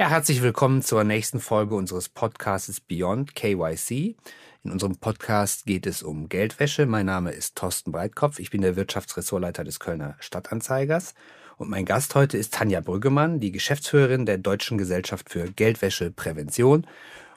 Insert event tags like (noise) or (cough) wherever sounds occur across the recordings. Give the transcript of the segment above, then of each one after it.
Ja, herzlich willkommen zur nächsten Folge unseres Podcasts Beyond KYC. In unserem Podcast geht es um Geldwäsche. Mein Name ist Thorsten Breitkopf. Ich bin der Wirtschaftsressortleiter des Kölner Stadtanzeigers. Und mein Gast heute ist Tanja Brüggemann, die Geschäftsführerin der Deutschen Gesellschaft für Geldwäscheprävention.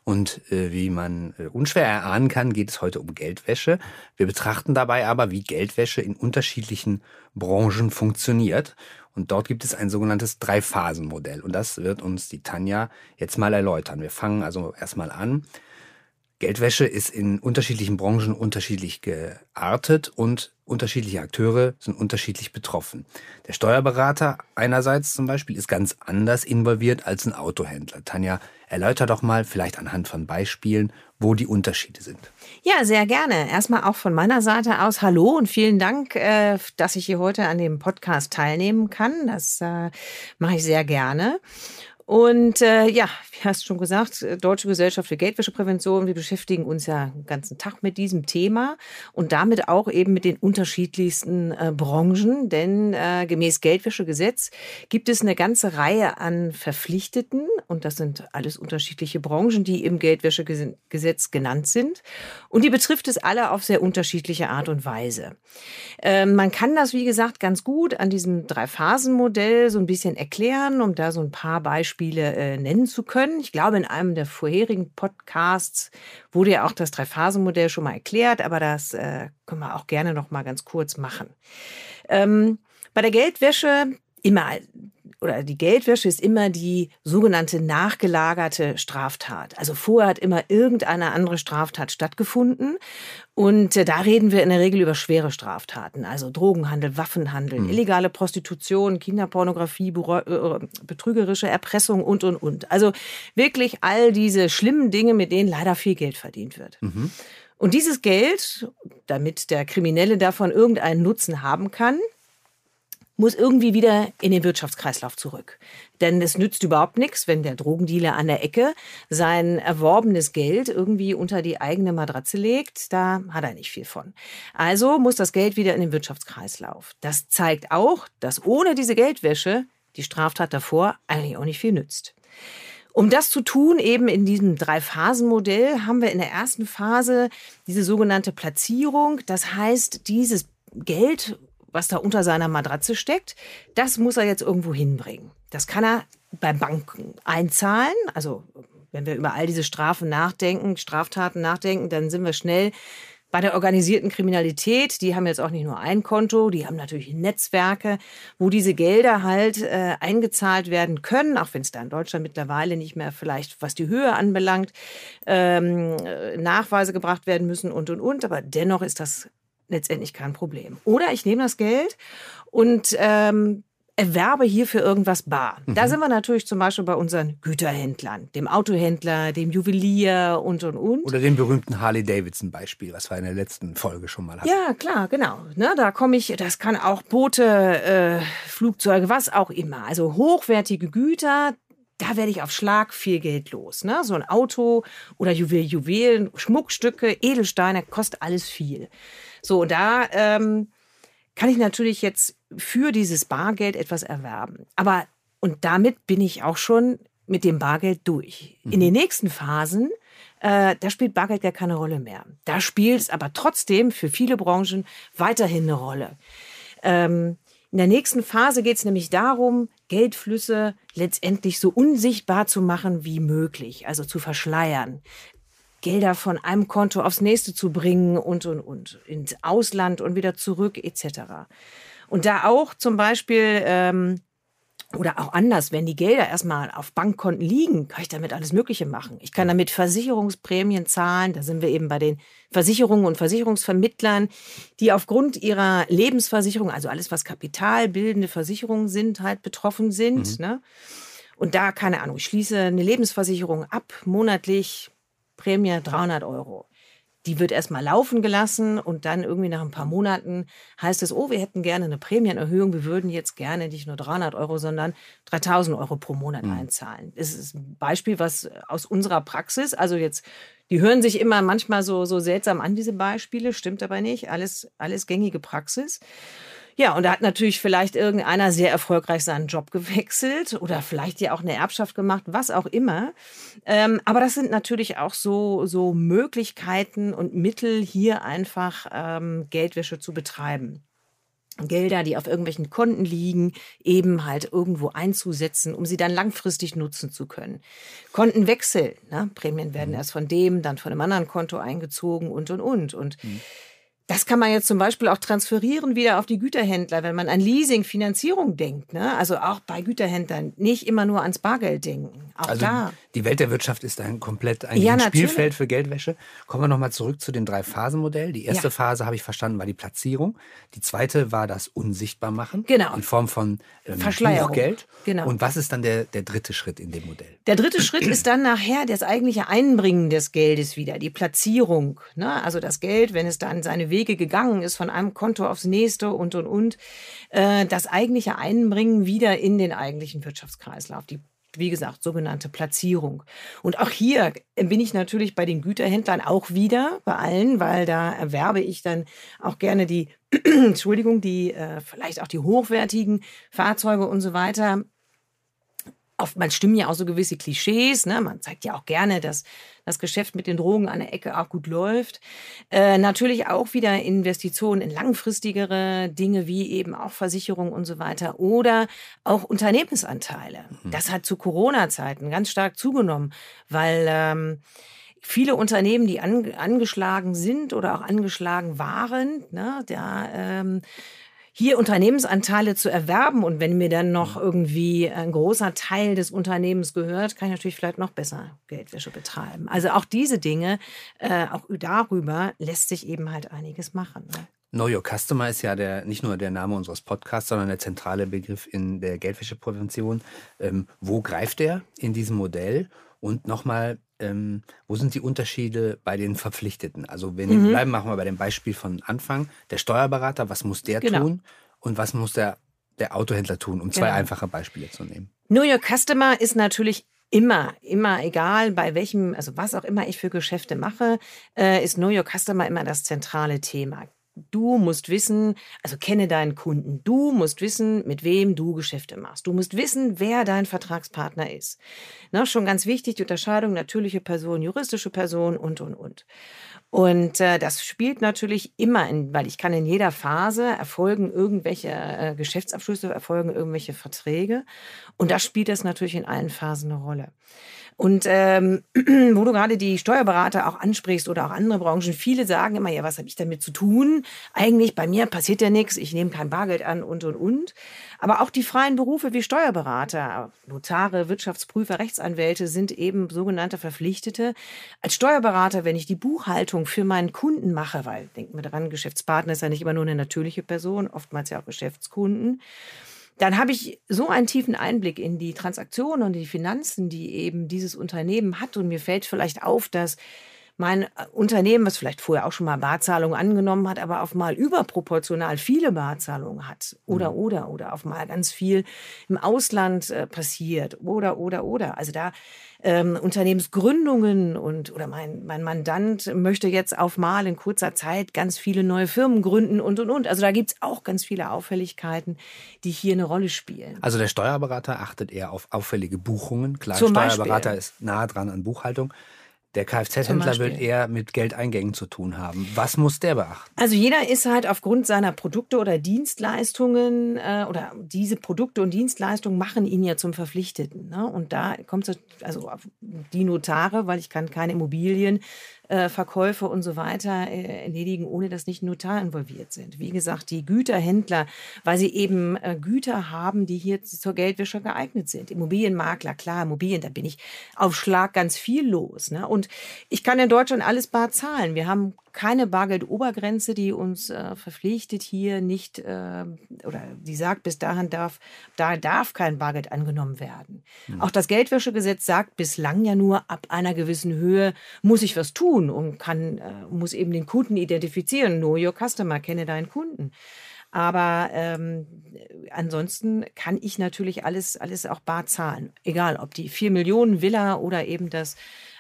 Und äh, wie man äh, unschwer erahnen kann, geht es heute um Geldwäsche. Wir betrachten dabei aber, wie Geldwäsche in unterschiedlichen Branchen funktioniert. Und dort gibt es ein sogenanntes Drei-Phasen-Modell. Und das wird uns die Tanja jetzt mal erläutern. Wir fangen also erstmal an. Geldwäsche ist in unterschiedlichen Branchen unterschiedlich geartet und unterschiedliche Akteure sind unterschiedlich betroffen. Der Steuerberater einerseits zum Beispiel ist ganz anders involviert als ein Autohändler. Tanja, erläuter doch mal vielleicht anhand von Beispielen, wo die Unterschiede sind. Ja, sehr gerne. Erstmal auch von meiner Seite aus Hallo und vielen Dank, äh, dass ich hier heute an dem Podcast teilnehmen kann. Das äh, mache ich sehr gerne. Und äh, ja, wie hast schon gesagt, äh, Deutsche Gesellschaft für Geldwäscheprävention, wir beschäftigen uns ja den ganzen Tag mit diesem Thema und damit auch eben mit den unterschiedlichsten äh, Branchen. Denn äh, gemäß Geldwäschegesetz gibt es eine ganze Reihe an Verpflichteten und das sind alles unterschiedliche Branchen, die im Geldwäschegesetz genannt sind. Und die betrifft es alle auf sehr unterschiedliche Art und Weise. Ähm, man kann das, wie gesagt, ganz gut an diesem Drei-Phasen-Modell so ein bisschen erklären, um da so ein paar Beispiele Beispiele äh, nennen zu können. Ich glaube, in einem der vorherigen Podcasts wurde ja auch das Drei-Phasen-Modell schon mal erklärt, aber das äh, können wir auch gerne noch mal ganz kurz machen. Ähm, bei der Geldwäsche immer oder die Geldwäsche ist immer die sogenannte nachgelagerte Straftat. Also vorher hat immer irgendeine andere Straftat stattgefunden. Und äh, da reden wir in der Regel über schwere Straftaten, also Drogenhandel, Waffenhandel, mhm. illegale Prostitution, Kinderpornografie, äh, betrügerische Erpressung und, und, und. Also wirklich all diese schlimmen Dinge, mit denen leider viel Geld verdient wird. Mhm. Und dieses Geld, damit der Kriminelle davon irgendeinen Nutzen haben kann, muss irgendwie wieder in den Wirtschaftskreislauf zurück. Denn es nützt überhaupt nichts, wenn der Drogendealer an der Ecke sein erworbenes Geld irgendwie unter die eigene Matratze legt. Da hat er nicht viel von. Also muss das Geld wieder in den Wirtschaftskreislauf. Das zeigt auch, dass ohne diese Geldwäsche die Straftat davor eigentlich auch nicht viel nützt. Um das zu tun, eben in diesem Drei-Phasen-Modell, haben wir in der ersten Phase diese sogenannte Platzierung. Das heißt, dieses Geld was da unter seiner Matratze steckt, das muss er jetzt irgendwo hinbringen. Das kann er bei Banken einzahlen. Also wenn wir über all diese Strafen nachdenken, Straftaten nachdenken, dann sind wir schnell bei der organisierten Kriminalität, die haben jetzt auch nicht nur ein Konto, die haben natürlich Netzwerke, wo diese Gelder halt äh, eingezahlt werden können, auch wenn es da in Deutschland mittlerweile nicht mehr vielleicht, was die Höhe anbelangt, ähm, Nachweise gebracht werden müssen und und und. Aber dennoch ist das letztendlich kein Problem. Oder ich nehme das Geld und ähm, erwerbe hierfür irgendwas bar. Mhm. Da sind wir natürlich zum Beispiel bei unseren Güterhändlern, dem Autohändler, dem Juwelier und und und. Oder dem berühmten Harley Davidson Beispiel, was wir in der letzten Folge schon mal hatten. Ja, klar, genau. Ne, da komme ich, das kann auch Boote, äh, Flugzeuge, was auch immer. Also hochwertige Güter, da werde ich auf Schlag viel Geld los. Ne? So ein Auto oder Juwel, Juwelen, Schmuckstücke, Edelsteine, kostet alles viel. So, da ähm, kann ich natürlich jetzt für dieses Bargeld etwas erwerben. Aber, und damit bin ich auch schon mit dem Bargeld durch. Mhm. In den nächsten Phasen, äh, da spielt Bargeld gar keine Rolle mehr. Da spielt es aber trotzdem für viele Branchen weiterhin eine Rolle. Ähm, in der nächsten Phase geht es nämlich darum, Geldflüsse letztendlich so unsichtbar zu machen wie möglich, also zu verschleiern. Gelder von einem Konto aufs nächste zu bringen und, und, und, ins Ausland und wieder zurück etc. Und da auch zum Beispiel, ähm, oder auch anders, wenn die Gelder erstmal auf Bankkonten liegen, kann ich damit alles Mögliche machen. Ich kann damit Versicherungsprämien zahlen. Da sind wir eben bei den Versicherungen und Versicherungsvermittlern, die aufgrund ihrer Lebensversicherung, also alles, was kapitalbildende Versicherungen sind, halt betroffen sind. Mhm. Ne? Und da, keine Ahnung, ich schließe eine Lebensversicherung ab, monatlich Prämie 300 Euro. Die wird erstmal laufen gelassen und dann irgendwie nach ein paar Monaten heißt es, oh, wir hätten gerne eine Prämienerhöhung, wir würden jetzt gerne nicht nur 300 Euro, sondern 3000 Euro pro Monat mhm. einzahlen. Das ist ein Beispiel, was aus unserer Praxis, also jetzt, die hören sich immer manchmal so, so seltsam an, diese Beispiele, stimmt aber nicht, alles, alles gängige Praxis. Ja, und da hat natürlich vielleicht irgendeiner sehr erfolgreich seinen Job gewechselt oder vielleicht ja auch eine Erbschaft gemacht, was auch immer. Ähm, aber das sind natürlich auch so, so Möglichkeiten und Mittel, hier einfach ähm, Geldwäsche zu betreiben. Gelder, die auf irgendwelchen Konten liegen, eben halt irgendwo einzusetzen, um sie dann langfristig nutzen zu können. Kontenwechsel, ne? Prämien werden mhm. erst von dem, dann von einem anderen Konto eingezogen und und und. Und mhm. Das kann man jetzt zum Beispiel auch transferieren wieder auf die Güterhändler, wenn man an Leasing, Finanzierung denkt. Ne? Also auch bei Güterhändlern nicht immer nur ans Bargeld denken. Auch also da. Die Welt der Wirtschaft ist ein komplett ein ja, Spielfeld für Geldwäsche. Kommen wir nochmal zurück zu dem Drei-Phasen-Modell. Die erste ja. Phase, habe ich verstanden, war die Platzierung. Die zweite war das Unsichtbarmachen. Genau. In Form von ähm, Verschleierung. Geld. Genau. Und was ist dann der, der dritte Schritt in dem Modell? Der dritte Schritt ist dann nachher das eigentliche Einbringen des Geldes wieder, die Platzierung. Ne? Also das Geld, wenn es dann seine Wege gegangen ist, von einem Konto aufs nächste und, und, und. Äh, das eigentliche Einbringen wieder in den eigentlichen Wirtschaftskreislauf, die wie gesagt, sogenannte Platzierung. Und auch hier bin ich natürlich bei den Güterhändlern auch wieder, bei allen, weil da erwerbe ich dann auch gerne die, (clears throat) Entschuldigung, die äh, vielleicht auch die hochwertigen Fahrzeuge und so weiter oftmals stimmen ja auch so gewisse Klischees. Ne? Man zeigt ja auch gerne, dass das Geschäft mit den Drogen an der Ecke auch gut läuft. Äh, natürlich auch wieder Investitionen in langfristigere Dinge wie eben auch Versicherung und so weiter oder auch Unternehmensanteile. Mhm. Das hat zu Corona-Zeiten ganz stark zugenommen, weil ähm, viele Unternehmen, die an, angeschlagen sind oder auch angeschlagen waren, ne, da ähm, hier Unternehmensanteile zu erwerben und wenn mir dann noch irgendwie ein großer Teil des Unternehmens gehört, kann ich natürlich vielleicht noch besser Geldwäsche betreiben. Also auch diese Dinge, äh, auch darüber lässt sich eben halt einiges machen. Ne? Know Your Customer ist ja der, nicht nur der Name unseres Podcasts, sondern der zentrale Begriff in der Geldwäscheprävention. Ähm, wo greift der in diesem Modell? Und nochmal, ähm, wo sind die Unterschiede bei den Verpflichteten? Also wenn mhm. bleiben, machen wir bei dem Beispiel von Anfang. Der Steuerberater, was muss der genau. tun? Und was muss der, der Autohändler tun? Um zwei genau. einfache Beispiele zu nehmen. Know Your Customer ist natürlich immer, immer egal, bei welchem, also was auch immer ich für Geschäfte mache, äh, ist Know Your Customer immer das zentrale Thema. Du musst wissen, also kenne deinen Kunden. Du musst wissen, mit wem du Geschäfte machst. Du musst wissen, wer dein Vertragspartner ist. Na, schon ganz wichtig, die Unterscheidung natürliche Person, juristische Person und, und, und. Und äh, das spielt natürlich immer, in, weil ich kann in jeder Phase erfolgen irgendwelche äh, Geschäftsabschlüsse, erfolgen irgendwelche Verträge. Und da spielt das natürlich in allen Phasen eine Rolle. Und ähm, (clears throat) wo du gerade die Steuerberater auch ansprichst oder auch andere Branchen, viele sagen immer, ja, was habe ich damit zu tun? Eigentlich bei mir passiert ja nichts, ich nehme kein Bargeld an und und und. Aber auch die freien Berufe wie Steuerberater, Notare, Wirtschaftsprüfer, Rechtsanwälte sind eben sogenannte Verpflichtete. Als Steuerberater, wenn ich die Buchhaltung für meinen Kunden mache, weil denken wir dran, Geschäftspartner ist ja nicht immer nur eine natürliche Person, oftmals ja auch Geschäftskunden dann habe ich so einen tiefen Einblick in die Transaktionen und die Finanzen, die eben dieses Unternehmen hat. Und mir fällt vielleicht auf, dass mein äh, Unternehmen, was vielleicht vorher auch schon mal Barzahlungen angenommen hat, aber auf mal überproportional viele Barzahlungen hat oder, mhm. oder, oder auf mal ganz viel im Ausland äh, passiert oder, oder, oder. Also da ähm, Unternehmensgründungen und oder mein, mein Mandant möchte jetzt auf mal in kurzer Zeit ganz viele neue Firmen gründen und und und. Also da gibt's auch ganz viele Auffälligkeiten, die hier eine Rolle spielen. Also der Steuerberater achtet eher auf auffällige Buchungen. Klar, Zum Steuerberater Beispiel. ist nah dran an Buchhaltung. Der Kfz-Händler will eher mit Geldeingängen zu tun haben. Was muss der beachten? Also jeder ist halt aufgrund seiner Produkte oder Dienstleistungen äh, oder diese Produkte und Dienstleistungen machen ihn ja zum Verpflichteten. Ne? Und da kommt es also auf die Notare, weil ich kann keine Immobilien äh, Verkäufe und so weiter äh, erledigen, ohne dass nicht Notar involviert sind. Wie gesagt, die Güterhändler, weil sie eben äh, Güter haben, die hier zur Geldwäsche geeignet sind. Immobilienmakler, klar, Immobilien, da bin ich auf Schlag ganz viel los. Ne? Und ich kann in Deutschland alles bar zahlen. Wir haben keine Bargeldobergrenze, die uns äh, verpflichtet, hier nicht äh, oder die sagt, bis dahin darf, da darf kein Bargeld angenommen werden. Mhm. Auch das Geldwäschegesetz sagt bislang ja nur, ab einer gewissen Höhe muss ich was tun und kann, äh, muss eben den Kunden identifizieren. Know your customer, kenne deinen Kunden. Aber ähm, ansonsten kann ich natürlich alles, alles auch bar zahlen. Egal, ob die vier Millionen Villa oder eben das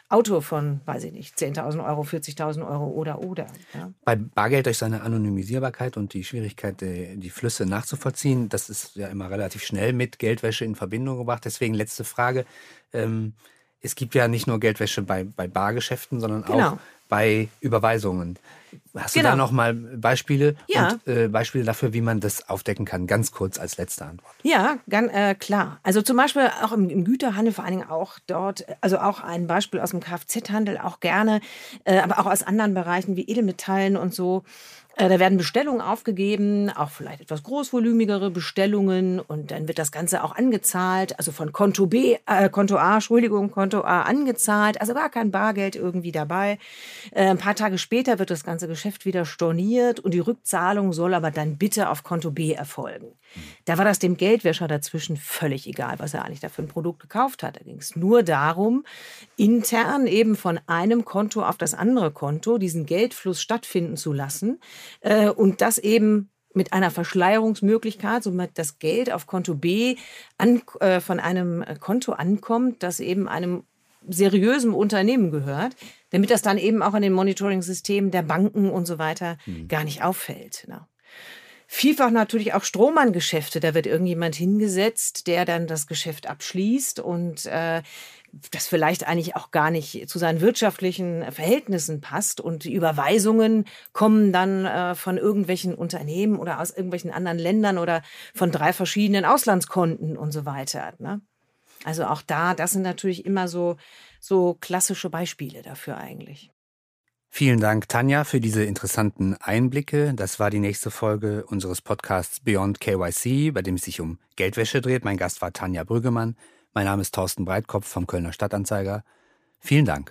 Auto von, weiß ich nicht, 10.000 Euro, 40.000 Euro oder oder. Ja. Bei Bargeld durch seine Anonymisierbarkeit und die Schwierigkeit, die, die Flüsse nachzuvollziehen, das ist ja immer relativ schnell mit Geldwäsche in Verbindung gebracht. Deswegen letzte Frage. Ähm, es gibt ja nicht nur Geldwäsche bei, bei Bargeschäften, sondern genau. auch bei Überweisungen. Hast genau. du da genau. noch mal Beispiele ja. und äh, Beispiele dafür, wie man das aufdecken kann? Ganz kurz als letzte Antwort. Ja, ganz äh, klar. Also zum Beispiel auch im, im, Güterhandel, vor allen Dingen auch dort, also auch ein Beispiel aus dem Kfz-Handel, auch gerne, äh, aber auch aus anderen Bereichen wie Edelmetallen und so. Äh, da werden Bestellungen aufgegeben, auch vielleicht etwas großvolumigere Bestellungen und dann wird das Ganze auch angezahlt, also von Konto B, äh, Konto A, Entschuldigung, Konto A angezahlt, also gar kein Bargeld irgendwie dabei. Äh, ein paar Tage später wird das ganze Geschäft wieder storniert und die Rückzahlung soll aber dann bitte auf Konto B erfolgen. Da war das dem Geldwäscher dazwischen völlig egal, was er eigentlich dafür ein Produkt gekauft hat. Da ging es nur darum, intern eben von einem Konto auf das andere Konto diesen Geldfluss stattfinden zu lassen äh, und das eben mit einer Verschleierungsmöglichkeit, somit das Geld auf Konto B an, äh, von einem Konto ankommt, das eben einem seriösen Unternehmen gehört, damit das dann eben auch an den Monitoring-Systemen der Banken und so weiter mhm. gar nicht auffällt. Genau. Vielfach natürlich auch Strohmann-Geschäfte. Da wird irgendjemand hingesetzt, der dann das Geschäft abschließt und äh, das vielleicht eigentlich auch gar nicht zu seinen wirtschaftlichen Verhältnissen passt. Und die Überweisungen kommen dann äh, von irgendwelchen Unternehmen oder aus irgendwelchen anderen Ländern oder von drei verschiedenen Auslandskonten und so weiter. Ne? Also auch da, das sind natürlich immer so, so klassische Beispiele dafür eigentlich. Vielen Dank, Tanja, für diese interessanten Einblicke. Das war die nächste Folge unseres Podcasts Beyond KYC, bei dem es sich um Geldwäsche dreht. Mein Gast war Tanja Brüggemann. Mein Name ist Thorsten Breitkopf vom Kölner Stadtanzeiger. Vielen Dank.